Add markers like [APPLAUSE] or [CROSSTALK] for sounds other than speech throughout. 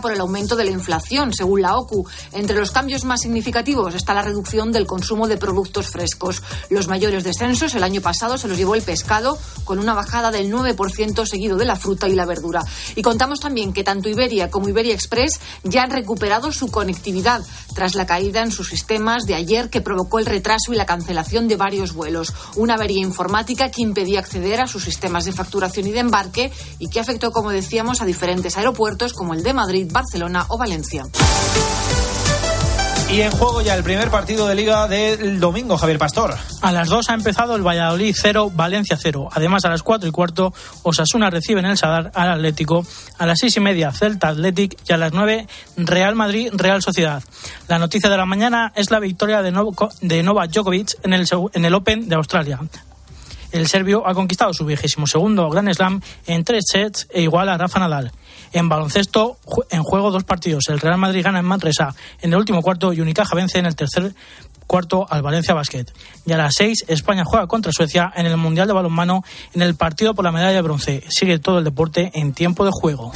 por el aumento de la inflación, según la OCU. Entre los cambios más significativos está la reducción del consumo de productos frescos. Los mayores descensos el año pasado se los llevó el pescado, con una bajada del 9% seguido de la fruta y la verdura. Y contamos también que tanto Iberia como Iberia Express ya han recuperado su conectividad tras la caída en sus sistemas de ayer que provocó el retraso y la cancelación de varios vuelos. Una avería informática que impedía acceder a sus sistemas de facturación y de embarque y que afectó, como decíamos, a diferentes aeropuertos como el de Madrid Barcelona o Valencia. Y en juego ya el primer partido de liga del domingo, Javier Pastor. A las 2 ha empezado el Valladolid 0, Valencia 0. Además, a las 4 y cuarto, Osasuna recibe en el Sadar al Atlético. A las 6 y media, Celta Athletic. Y a las 9, Real Madrid, Real Sociedad. La noticia de la mañana es la victoria de, Novak Djokovic en el, en el Open de Australia el serbio ha conquistado su vigésimo segundo Grand Slam en tres sets e igual a Rafa Nadal. En baloncesto, en juego dos partidos. El Real Madrid gana en Manresa en el último cuarto y Unicaja vence en el tercer cuarto al Valencia Basket. Y a las seis, España juega contra Suecia en el Mundial de Balonmano en el partido por la medalla de bronce. Sigue todo el deporte en tiempo de juego.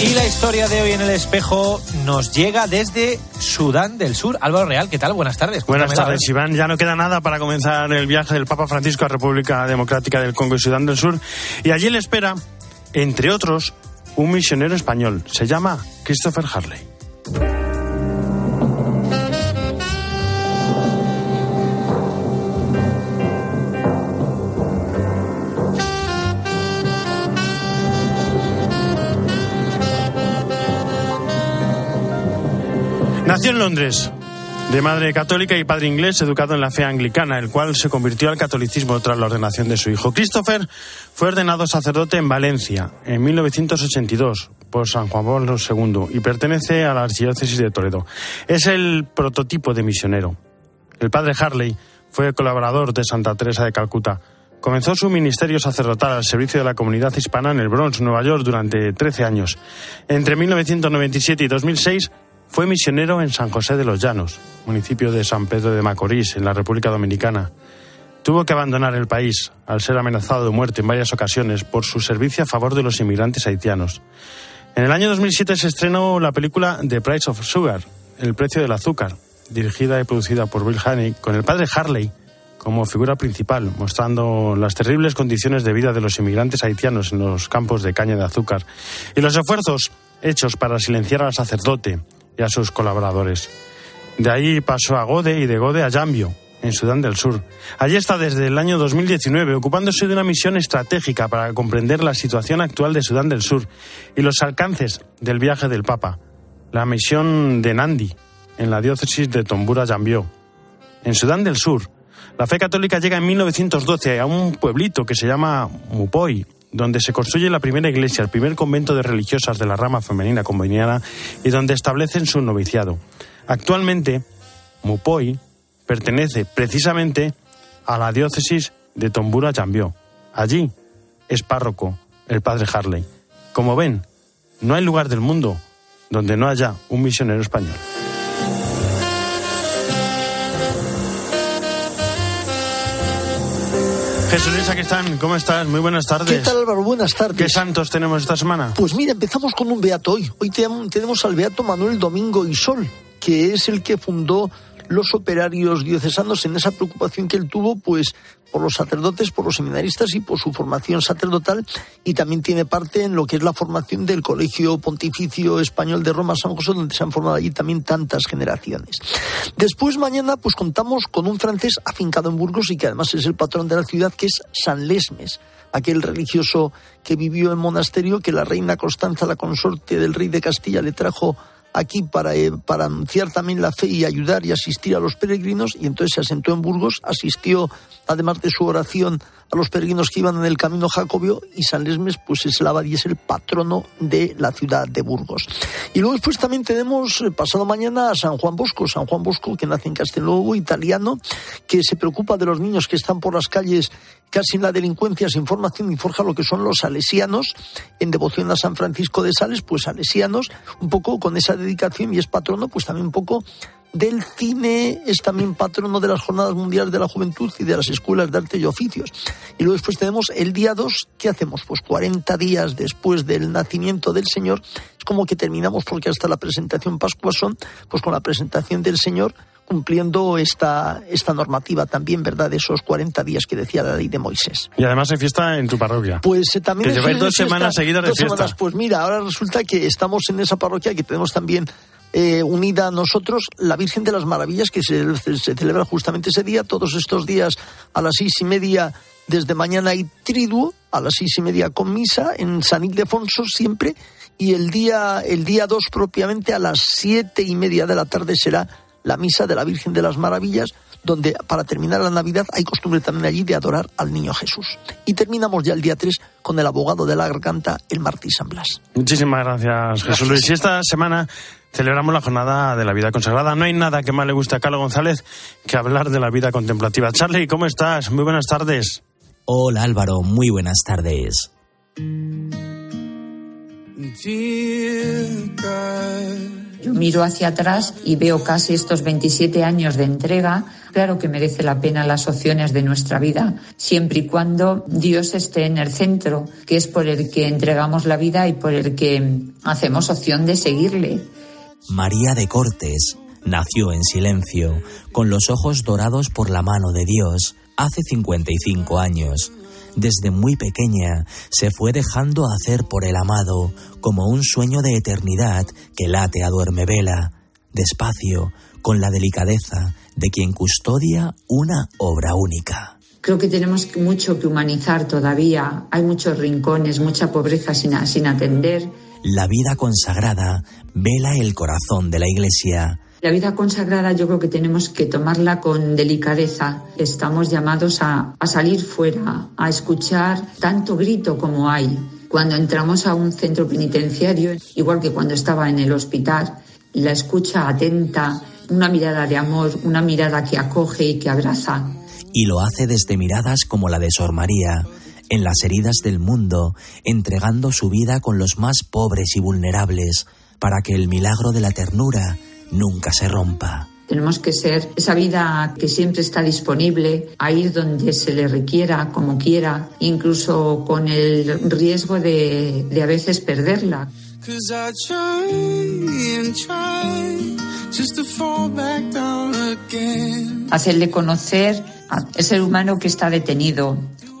Y la historia de hoy en el espejo nos llega desde Sudán del Sur. Álvaro Real, ¿qué tal? Buenas tardes. Buenas tardes, Iván. Ya no queda nada para comenzar el viaje del Papa Francisco a República Democrática del Congo y Sudán del Sur. Y allí le espera, entre otros, un misionero español. Se llama Christopher Harley. En Londres, de madre católica y padre inglés, educado en la fe anglicana, el cual se convirtió al catolicismo tras la ordenación de su hijo. Christopher fue ordenado sacerdote en Valencia en 1982 por San Juan Pablo II y pertenece a la archidiócesis de Toledo. Es el prototipo de misionero. El padre Harley fue colaborador de Santa Teresa de Calcuta. Comenzó su ministerio sacerdotal al servicio de la comunidad hispana en el Bronx, Nueva York, durante 13 años. Entre 1997 y 2006 fue misionero en San José de los Llanos, municipio de San Pedro de Macorís, en la República Dominicana. Tuvo que abandonar el país al ser amenazado de muerte en varias ocasiones por su servicio a favor de los inmigrantes haitianos. En el año 2007 se estrenó la película The Price of Sugar, El precio del azúcar, dirigida y producida por Bill Haney, con el padre Harley como figura principal, mostrando las terribles condiciones de vida de los inmigrantes haitianos en los campos de caña de azúcar y los esfuerzos hechos para silenciar al sacerdote y a sus colaboradores. De ahí pasó a Gode y de Gode a Yambio, en Sudán del Sur. Allí está desde el año 2019 ocupándose de una misión estratégica para comprender la situación actual de Sudán del Sur y los alcances del viaje del Papa, la misión de Nandi, en la diócesis de Tombura Yambio. En Sudán del Sur, la fe católica llega en 1912 a un pueblito que se llama Mupoy, donde se construye la primera iglesia, el primer convento de religiosas de la rama femenina comboniana y donde establecen su noviciado. Actualmente, Mupoy pertenece precisamente a la diócesis de Tombura Chambió. Allí es párroco el padre Harley. Como ven, no hay lugar del mundo donde no haya un misionero español. Jesús Luis, aquí están. ¿Cómo estás? Muy buenas tardes. ¿Qué tal, Álvaro? Buenas tardes. ¿Qué santos tenemos esta semana? Pues mira, empezamos con un beato hoy. Hoy tenemos al beato Manuel Domingo y Sol, que es el que fundó los operarios diocesanos en esa preocupación que él tuvo, pues por los sacerdotes, por los seminaristas y por su formación sacerdotal y también tiene parte en lo que es la formación del Colegio Pontificio Español de Roma San José, donde se han formado allí también tantas generaciones. Después mañana pues contamos con un francés afincado en Burgos y que además es el patrón de la ciudad, que es San Lesmes, aquel religioso que vivió en monasterio que la reina Constanza, la consorte del rey de Castilla, le trajo aquí para, eh, para anunciar también la fe y ayudar y asistir a los peregrinos y entonces se asentó en Burgos, asistió además de su oración a los peregrinos que iban en el camino jacobio y San Lesmes pues es el abad y es el patrono de la ciudad de Burgos. Y luego después también tenemos eh, pasado mañana a San Juan Bosco, San Juan Bosco que nace en Castelnuovo, italiano, que se preocupa de los niños que están por las calles casi en la delincuencia sin formación y forja lo que son los salesianos en devoción a San Francisco de Sales, pues salesianos, un poco con esa dedicación y es patrono pues también un poco del cine, es también patrono de las Jornadas Mundiales de la Juventud y de las Escuelas de Arte y Oficios. Y luego después tenemos el día 2, ¿qué hacemos? Pues 40 días después del nacimiento del Señor, es como que terminamos, porque hasta la presentación Pascua son, pues con la presentación del Señor, cumpliendo esta, esta normativa también, ¿verdad? De esos 40 días que decía la ley de Moisés. Y además hay fiesta en tu parroquia. Pues eh, también... Que lleváis dos semanas seguidas de fiesta. Pues mira, ahora resulta que estamos en esa parroquia que tenemos también eh, unida a nosotros la Virgen de las Maravillas, que se, se, celebra justamente ese día, todos estos días a las seis y media desde mañana hay triduo, a las seis y media con misa, en San Ildefonso siempre, y el día, el día dos propiamente a las siete y media de la tarde será la misa de la Virgen de las Maravillas, donde para terminar la Navidad hay costumbre también allí de adorar al niño Jesús. Y terminamos ya el día 3 con el abogado de la garganta, el Martí San Blas. Muchísimas gracias, Jesús Luis. Y esta semana celebramos la jornada de la vida consagrada. No hay nada que más le guste a Carlos González que hablar de la vida contemplativa. Charlie, ¿cómo estás? Muy buenas tardes. Hola Álvaro, muy buenas tardes. Yo miro hacia atrás y veo casi estos 27 años de entrega. Claro que merece la pena las opciones de nuestra vida, siempre y cuando Dios esté en el centro, que es por el que entregamos la vida y por el que hacemos opción de seguirle. María de Cortes nació en silencio, con los ojos dorados por la mano de Dios, hace 55 años desde muy pequeña se fue dejando hacer por el amado como un sueño de eternidad que late a duerme vela, despacio, con la delicadeza de quien custodia una obra única. Creo que tenemos mucho que humanizar todavía. Hay muchos rincones, mucha pobreza sin, sin atender. La vida consagrada vela el corazón de la Iglesia la vida consagrada yo creo que tenemos que tomarla con delicadeza. Estamos llamados a, a salir fuera, a escuchar tanto grito como hay. Cuando entramos a un centro penitenciario, igual que cuando estaba en el hospital, la escucha atenta, una mirada de amor, una mirada que acoge y que abraza. Y lo hace desde miradas como la de Sor María, en las heridas del mundo, entregando su vida con los más pobres y vulnerables, para que el milagro de la ternura nunca se rompa. Tenemos que ser esa vida que siempre está disponible, a ir donde se le requiera, como quiera, incluso con el riesgo de, de a veces perderla. Hacerle conocer al ser humano que está detenido,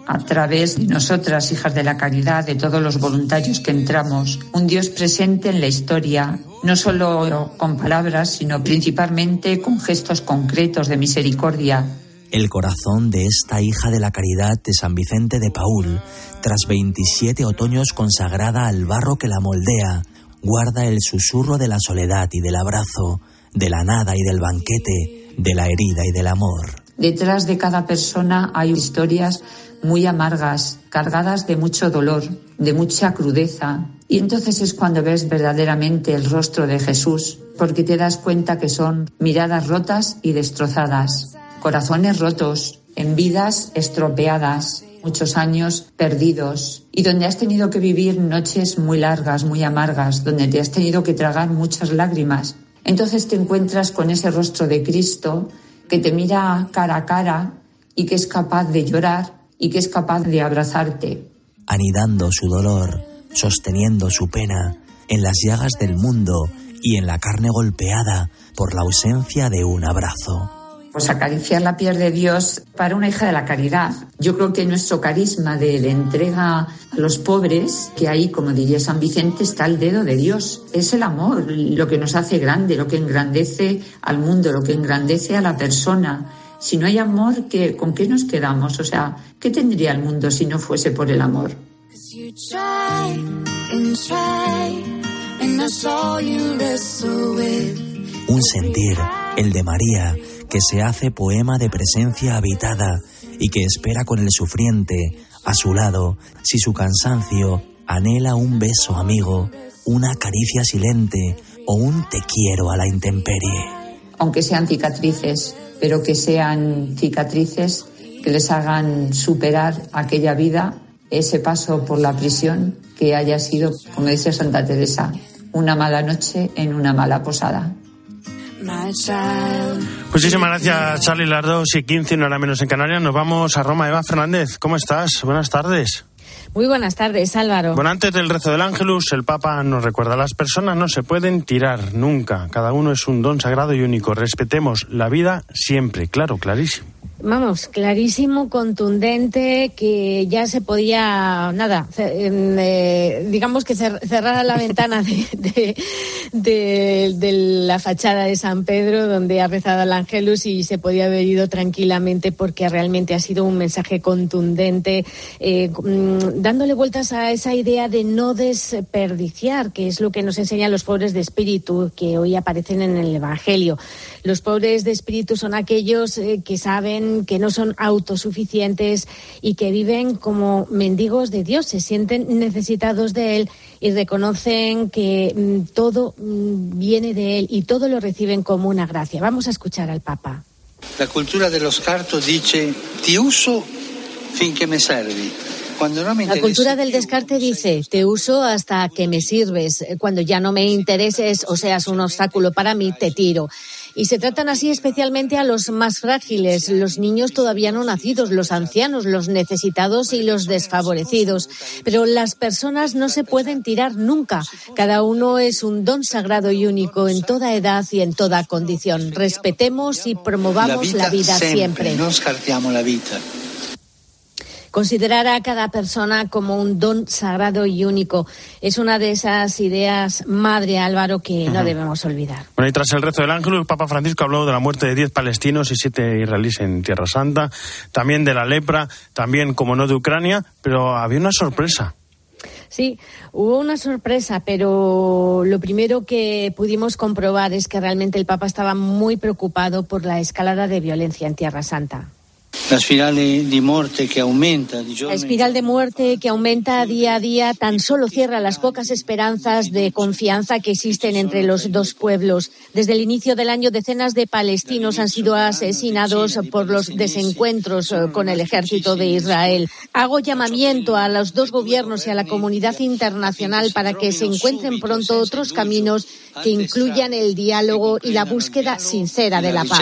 a través de nosotras, hijas de la caridad, de todos los voluntarios que entramos, un Dios presente en la historia, no solo con palabras, sino principalmente con gestos concretos de misericordia. El corazón de esta hija de la caridad de San Vicente de Paul, tras 27 otoños consagrada al barro que la moldea, guarda el susurro de la soledad y del abrazo, de la nada y del banquete, de la herida y del amor. Detrás de cada persona hay historias muy amargas, cargadas de mucho dolor, de mucha crudeza. Y entonces es cuando ves verdaderamente el rostro de Jesús, porque te das cuenta que son miradas rotas y destrozadas, corazones rotos, en vidas estropeadas, muchos años perdidos y donde has tenido que vivir noches muy largas, muy amargas, donde te has tenido que tragar muchas lágrimas. Entonces te encuentras con ese rostro de Cristo que te mira cara a cara y que es capaz de llorar y que es capaz de abrazarte. Anidando su dolor, sosteniendo su pena en las llagas del mundo y en la carne golpeada por la ausencia de un abrazo. Pues acariciar la piel de Dios para una hija de la caridad. Yo creo que nuestro carisma de, de, entrega a los pobres, que ahí, como diría San Vicente, está el dedo de Dios. Es el amor lo que nos hace grande, lo que engrandece al mundo, lo que engrandece a la persona si no hay amor, ¿qué, ¿con qué nos quedamos? O sea, ¿qué tendría el mundo si no fuese por el amor? Un sentir, el de María, que se hace poema de presencia habitada y que espera con el sufriente a su lado si su cansancio anhela un beso amigo, una caricia silente o un te quiero a la intemperie. Aunque sean cicatrices, pero que sean cicatrices que les hagan superar aquella vida, ese paso por la prisión que haya sido, como decía Santa Teresa, una mala noche en una mala posada. Muchísimas gracias, Charlie. Las dos y quince, una hora menos en Canarias. Nos vamos a Roma. Eva Fernández, ¿cómo estás? Buenas tardes. Muy buenas tardes, Álvaro. Bueno, antes del rezo del Ángelus, el Papa nos recuerda, las personas no se pueden tirar nunca. Cada uno es un don sagrado y único. Respetemos la vida siempre. Claro, clarísimo. Vamos, clarísimo, contundente, que ya se podía, nada, eh, digamos que cerrar la ventana de, de, la fachada de San Pedro, donde ha rezado el Ángelus, y se podía haber ido tranquilamente porque realmente ha sido un mensaje contundente, eh, dándole vueltas a esa idea de no desperdiciar, que es lo que nos enseñan los pobres de espíritu, que hoy aparecen en el Evangelio. Los pobres de espíritu son aquellos eh, que saben que no son autosuficientes y que viven como mendigos de Dios, se sienten necesitados de Él y reconocen que mm, todo mm, viene de Él y todo lo reciben como una gracia. Vamos a escuchar al Papa. La cultura de los cartos dice, te uso fin que me servi. la cultura del descarte dice, te uso hasta que me sirves. Cuando ya no me intereses o seas un obstáculo para mí, te tiro. Y se tratan así especialmente a los más frágiles, los niños todavía no nacidos, los ancianos, los necesitados y los desfavorecidos. Pero las personas no se pueden tirar nunca. Cada uno es un don sagrado y único en toda edad y en toda condición. Respetemos y promovamos la vida, siempre. No la vida. Considerar a cada persona como un don sagrado y único es una de esas ideas madre, Álvaro, que no debemos olvidar. Bueno, y tras el rezo del ángel, el Papa Francisco habló de la muerte de diez palestinos y siete israelíes en Tierra Santa, también de la lepra, también, como no, de Ucrania, pero había una sorpresa. Sí, hubo una sorpresa, pero lo primero que pudimos comprobar es que realmente el Papa estaba muy preocupado por la escalada de violencia en Tierra Santa. La espiral de muerte que aumenta. La espiral de muerte que aumenta día a día tan solo cierra las pocas esperanzas de confianza que existen entre los dos pueblos. Desde el inicio del año, decenas de palestinos han sido asesinados por los desencuentros eh, con el ejército de Israel. Hago llamamiento a los dos gobiernos y a la comunidad internacional para que se encuentren pronto otros caminos que incluyan el diálogo y la búsqueda sincera de la paz.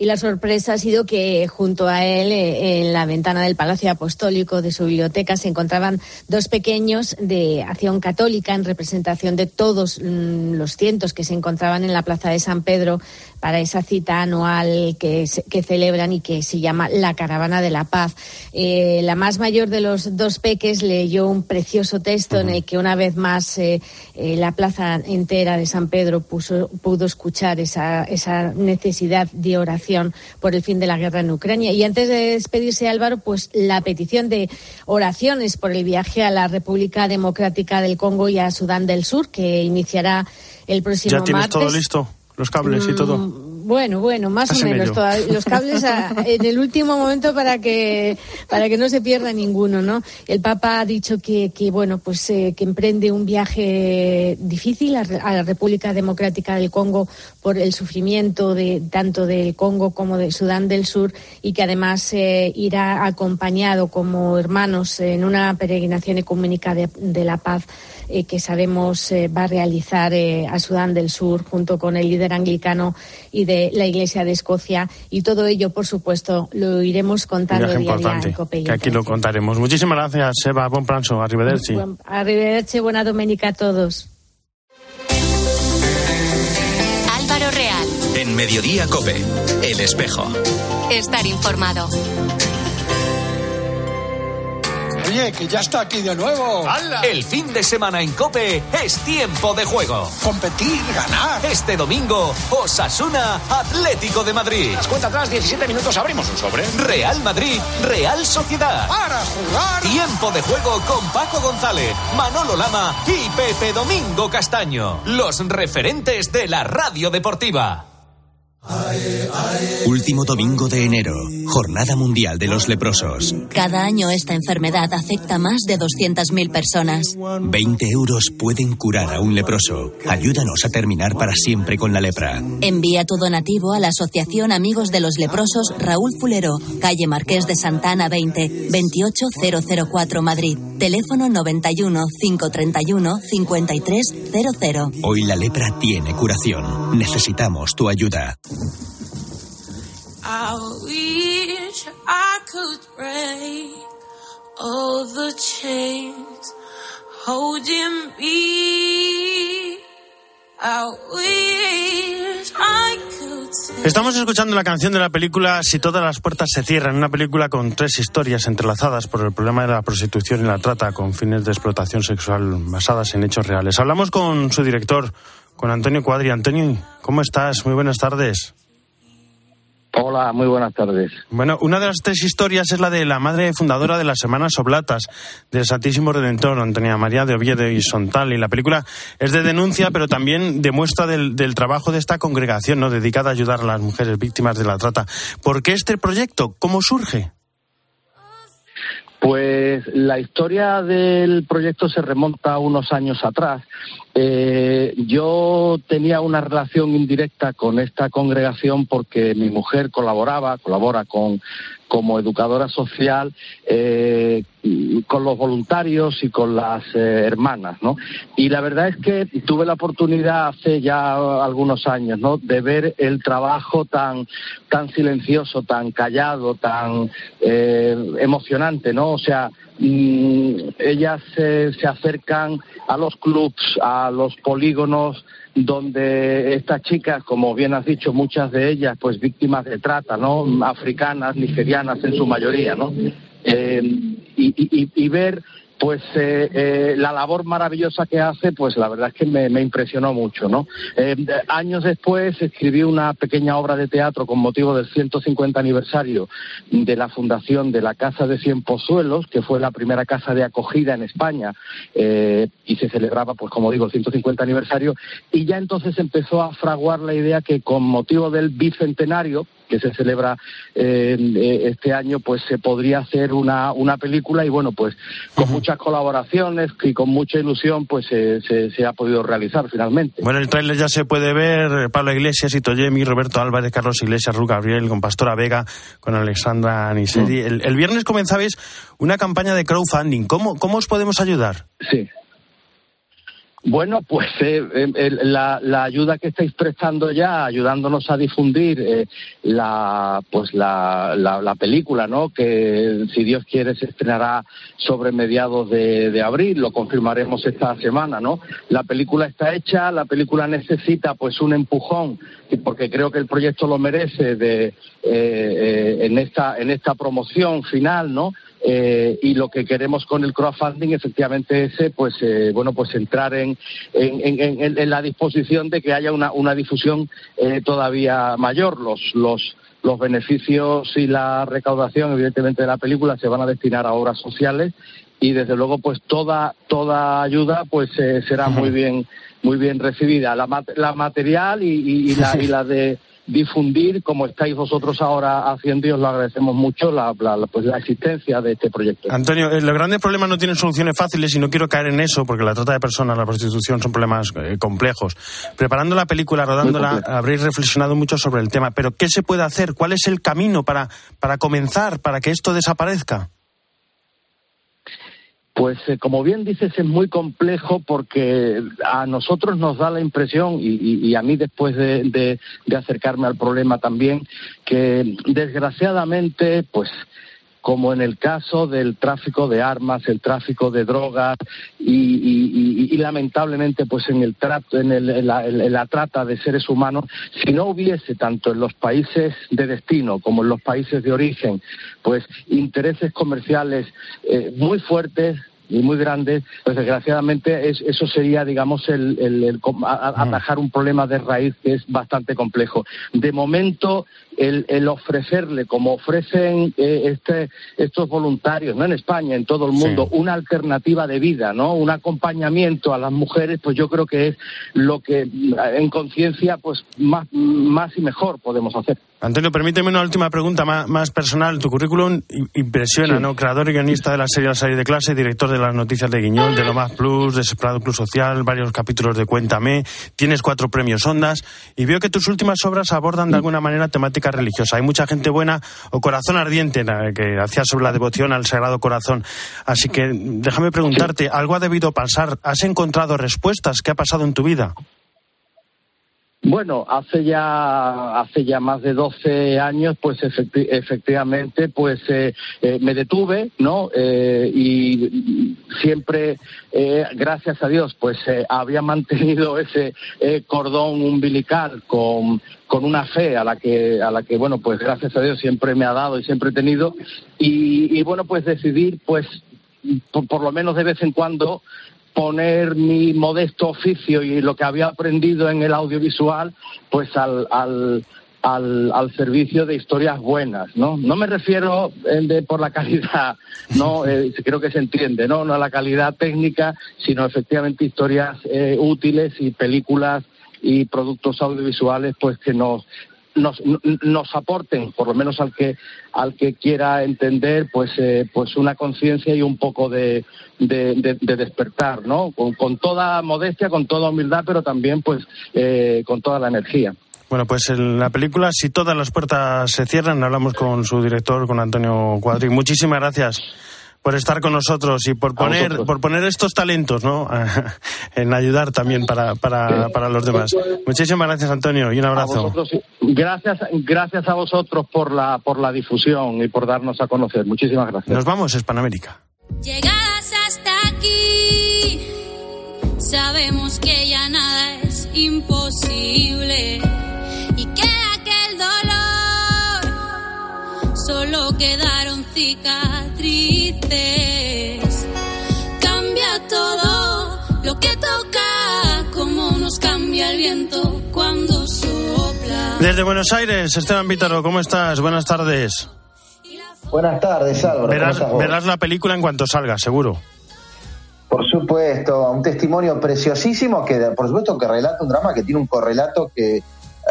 Y la sorpresa ha sido que junto a él, eh, en la ventana del Palacio Apostólico de su biblioteca, se encontraban dos pequeños de Acción Católica en representación de todos mm, los cientos que se encontraban en la Plaza de San Pedro para esa cita anual que, que celebran y que se llama La Caravana de la Paz. Eh, la más mayor de los dos peques leyó un precioso texto en el que una vez más eh, eh, la plaza entera de San Pedro pudo escuchar esa, esa necesidad de oración por el fin de la guerra en Ucrania. Y antes de despedirse, Álvaro, pues la petición de oraciones por el viaje a la República Democrática del Congo y a Sudán del Sur, que iniciará el próximo ¿Ya tienes todo listo? Los cables y todo. Mm, bueno, bueno, más o menos. los cables [LAUGHS] en el último momento para que para que no se pierda ninguno, ¿no? El Papa ha dicho que, que bueno, pues eh, que emprende un viaje difícil a, la República Democrática del Congo por el sufrimiento de tanto del Congo como de Sudán del Sur y que además eh, irá acompañado como hermanos en una peregrinación ecuménica de, de la paz eh, que sabemos eh, va a realizar eh, a Sudán del Sur junto con el líder anglicano y de la Iglesia de Escocia. Y todo ello, por supuesto, lo iremos contando día a día en que aquí lo contaremos. Muchísimas gracias, Eva. Buen pranzo. Arrivederci. arrivederci. Buena domenica a todos. Álvaro Real. En Mediodía Cope. El espejo. Estar informado. Oye, que ya está aquí de nuevo. El fin de semana en Cope es tiempo de juego. Competir, ganar. Este domingo, Osasuna Atlético de Madrid. Las cuenta atrás, 17 minutos, abrimos un sobre. Real Madrid, Real Sociedad. Para jugar. Tiempo de juego con Paco González, Manolo Lama y Pepe Domingo Castaño. Los referentes de la radio deportiva. Último domingo de enero, Jornada Mundial de los Leprosos. Cada año esta enfermedad afecta a más de 200.000 personas. 20 euros pueden curar a un leproso. Ayúdanos a terminar para siempre con la lepra. Envía tu donativo a la Asociación Amigos de los Leprosos Raúl Fulero, calle Marqués de Santana 20, 28004 Madrid. Teléfono 91 531 5300. Hoy la lepra tiene curación. Necesitamos tu ayuda. I wish I could break all the chains holding me. I wish I could take Estamos escuchando la canción de la película Si todas las puertas se cierran, una película con tres historias entrelazadas por el problema de la prostitución y la trata con fines de explotación sexual basadas en hechos reales. Hablamos con su director, con Antonio Cuadri. Antonio, ¿cómo estás? Muy buenas tardes. Hola, muy buenas tardes. Bueno, una de las tres historias es la de la madre fundadora de las Semanas Oblatas del Santísimo Redentor, Antonia María de Oviedo y Sontal. Y la película es de denuncia, pero también demuestra del, del trabajo de esta congregación, ¿no? dedicada a ayudar a las mujeres víctimas de la trata. ¿Por qué este proyecto? ¿Cómo surge? Pues la historia del proyecto se remonta a unos años atrás. Eh, yo tenía una relación indirecta con esta congregación porque mi mujer colaboraba, colabora con como educadora social eh, con los voluntarios y con las eh, hermanas, ¿no? Y la verdad es que tuve la oportunidad hace ya algunos años, ¿no? De ver el trabajo tan tan silencioso, tan callado, tan eh, emocionante, ¿no? O sea, mm, ellas se, se acercan a los clubs, a los polígonos donde estas chicas, como bien has dicho, muchas de ellas, pues víctimas de trata, ¿no? Africanas, nigerianas en su mayoría, ¿no? Eh, y, y- y ver pues eh, eh, la labor maravillosa que hace, pues la verdad es que me, me impresionó mucho, ¿no? Eh, años después escribí una pequeña obra de teatro con motivo del 150 aniversario de la fundación de la Casa de Cien Pozuelos, que fue la primera casa de acogida en España, eh, y se celebraba, pues como digo, el 150 aniversario, y ya entonces empezó a fraguar la idea que con motivo del bicentenario, que se celebra eh, este año, pues se podría hacer una, una película y bueno, pues con muchas colaboraciones y con mucha ilusión, pues se, se- se ha podido realizar finalmente. Bueno, el tráiler ya se puede ver. eh, Pablo Iglesias, Ito Yemi, Roberto Álvarez, Carlos Iglesias, Ru Gabriel, con Pastora Vega, con Alexandra Aniseri. El, el viernes comenzabais una campaña de crowdfunding. ¿Cómo, cómo os podemos ayudar? Sí. Bueno, pues eh, eh, la, la ayuda que estáis prestando ya, ayudándonos a difundir eh, la, pues la, la, la película, ¿no? Que si Dios quiere se estrenará sobre mediados de, de abril, lo confirmaremos esta semana, ¿no? La película está hecha, la película necesita pues un empujón, porque creo que el proyecto lo merece de eh, eh, en esta en esta promoción final, ¿no? Eh, y lo que queremos con el crowdfunding efectivamente ese pues eh, bueno pues entrar en, en, en- en- en la disposición de que haya una, una difusión eh, todavía mayor. Los los los beneficios y la recaudación evidentemente de la película se van a destinar a obras sociales y desde luego pues toda toda ayuda pues eh, será muy bien muy bien recibida. La, la material y, y- y la, y la de difundir como estáis vosotros ahora haciendo y os lo agradecemos mucho la, la- pues, la existencia de este proyecto. Antonio, eh, los grandes problemas no tienen soluciones fáciles y no quiero caer en eso porque la trata de personas, la prostitución son problemas eh, complejos. Preparando la película, rodándola, habréis reflexionado mucho sobre el tema. Pero ¿qué se puede hacer? ¿Cuál es el camino para, para comenzar, para que esto desaparezca? Pues eh, como bien dices es muy complejo porque a nosotros nos da la impresión y, y- y a mí después de, de- de acercarme al problema también que desgraciadamente pues como en el caso del tráfico de armas, el tráfico de drogas y, lamentablemente pues en el trato, en, el- en la trata de seres humanos, si no hubiese tanto en los países de destino como en los países de origen, pues intereses comerciales eh, muy fuertes y muy grandes, pues desgraciadamente es- eso sería, digamos, el, el- el com- a- a- atajar un problema de raíz que es bastante complejo. De momento, el, el ofrecerle, como ofrecen eh, este, estos voluntarios, no en España, en todo el mundo, una alternativa de vida, ¿no? Un acompañamiento a las mujeres, pues yo creo que es lo que mm, en conciencia, pues más, más y mejor podemos hacer. Antonio, permíteme una última pregunta más, más personal. Tu currículum impresiona, ¿no? Creador y guionista de la serie La Salir de Clase, director de las noticias de Guiñol, de Lo Más Plus, de Separado Club Social, varios capítulos de Cuéntame, tienes cuatro premios Ondas y veo que tus últimas obras abordan de alguna manera temática religiosa. Hay mucha gente buena o corazón ardiente que hacía sobre la devoción al Sagrado Corazón. Así que déjame preguntarte, ¿algo ha debido pasar? ¿Has encontrado respuestas? ¿Qué ha pasado en tu vida? Bueno, hace ya hace ya más de 12 años, pues efectivamente, pues eh, eh, me detuve, ¿no? Eh, y siempre, gracias a Dios, pues había mantenido ese cordón umbilical con con una fe a la que a la que bueno, pues gracias a Dios siempre me ha dado y siempre he tenido y, bueno, pues decidir, pues por lo menos de vez en cuando poner mi modesto oficio y lo que había aprendido en el audiovisual, pues al, al, al, servicio de historias buenas, ¿no? No me refiero de, por la calidad, no, [LAUGHS] eh, creo que se entiende, ¿no? No a la calidad técnica, sino efectivamente historias eh, útiles y películas y productos audiovisuales, pues que nos nos, nos aporten, por lo menos al que al que quiera entender, pues eh, pues una conciencia y un poco de, de, despertar, ¿no? Con, toda modestia, con toda humildad, pero también pues eh, con toda la energía. Bueno, pues en la película, si todas las puertas se cierran, hablamos con su director, con Antonio Cuadri. Muchísimas gracias por estar con nosotros y por poner, por poner estos talentos ¿no? [LAUGHS] en ayudar también para, para, para los demás. Muchísimas gracias, Antonio, y un abrazo. gracias, gracias a vosotros por la, por la difusión y por darnos a conocer. Muchísimas gracias. Nos vamos, Hispanoamérica. Llegadas hasta aquí, sabemos que ya nada es imposible solo quedaron cicatrices Cambia todo lo que toca, como nos cambia el viento cuando sopla. Desde Buenos Aires, Esteban Vítaro, ¿cómo estás? Buenas tardes. Buenas tardes, Álvaro. Verás, la película en cuanto salga, seguro. Por supuesto, un testimonio preciosísimo que, por supuesto, que relata un drama que tiene un correlato que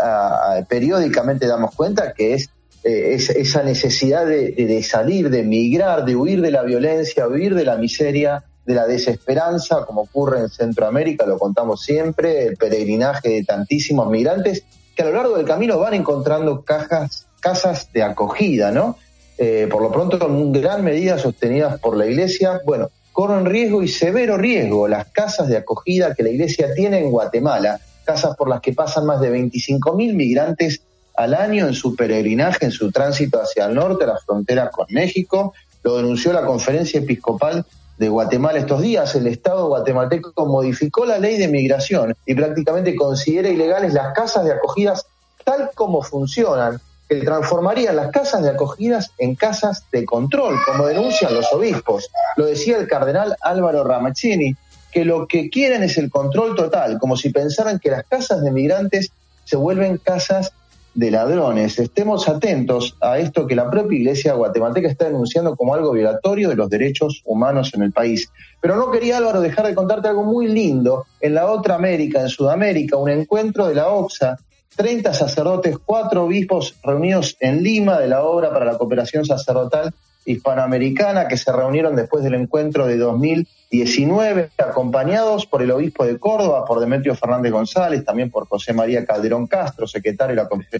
ah, periódicamente damos cuenta que es eh, esa necesidad de, salir, de emigrar, de huir de la violencia, huir de la miseria, de la desesperanza, como ocurre en Centroamérica, lo contamos siempre, el peregrinaje de tantísimos migrantes que a lo largo del camino van encontrando cajas, casas de acogida, ¿no? Eh, por lo pronto, en gran medida sostenidas por la Iglesia, bueno, corren riesgo y severo riesgo las casas de acogida que la Iglesia tiene en Guatemala, casas por las que pasan más de 25.000 migrantes al año en su peregrinaje, en su tránsito hacia el norte, a la frontera con México. Lo denunció la Conferencia Episcopal de Guatemala estos días. El Estado guatemalteco modificó la ley de migración y prácticamente considera ilegales las casas de acogidas tal como funcionan, que transformarían las casas de acogidas en casas de control, como denuncian los obispos. Lo decía el cardenal Álvaro Ramaccini, que lo que quieren es el control total, como si pensaran que las casas de migrantes se vuelven casas de ladrones. Estemos atentos a esto que la propia Iglesia guatemalteca está denunciando como algo violatorio de los derechos humanos en el país. Pero no quería, Álvaro, dejar de contarte algo muy lindo. En la otra América, en Sudamérica, un encuentro de la OXA, 30 sacerdotes, cuatro obispos reunidos en Lima de la obra para la cooperación sacerdotal hispanoamericana que se reunieron después del encuentro de 2019, acompañados por el obispo de Córdoba, por Demetrio Fernández González, también por José María Calderón Castro, secretario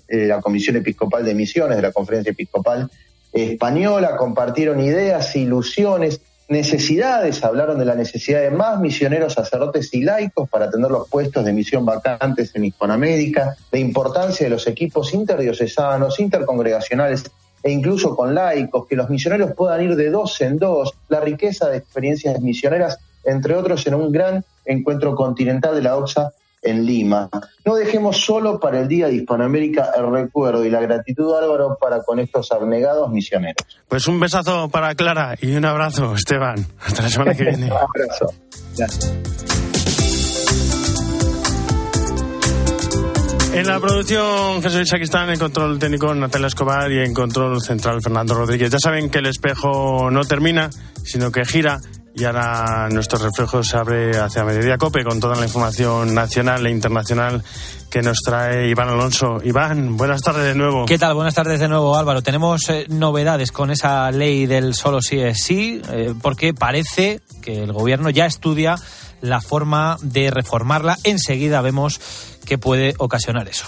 de la, Comisión Episcopal de Misiones de la Conferencia Episcopal Española, compartieron ideas, ilusiones, necesidades, hablaron de la necesidad de más misioneros, sacerdotes y laicos para tener los puestos de misión vacantes en Hispanoamérica, la importancia de los equipos interdiocesanos, intercongregacionales e incluso con laicos, que los misioneros puedan ir de dos en dos, la riqueza de experiencias misioneras, entre otros, en un gran encuentro continental de la OXA en Lima. No dejemos solo para el Día de Hispanoamérica el recuerdo y la gratitud, Álvaro, para con estos abnegados misioneros. Pues un besazo para Clara y un abrazo, Esteban. Hasta la semana que viene. [LAUGHS] un abrazo. En la producción, Jesús Saquistán, en control técnico Natalia Escobar y en control central Fernando Rodríguez. Ya saben que el espejo no termina, sino que gira Y ahora nuestro reflejo se abre hacia Mediodía Cope con toda la información nacional e internacional que nos trae Iván Alonso. Iván, buenas tardes de nuevo. ¿Qué tal? Buenas tardes de nuevo, Álvaro. Tenemos eh, novedades con esa ley del solo sí es sí, eh, porque parece que el gobierno ya estudia la forma de reformarla. Enseguida vemos qué puede ocasionar eso.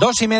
Dos y media.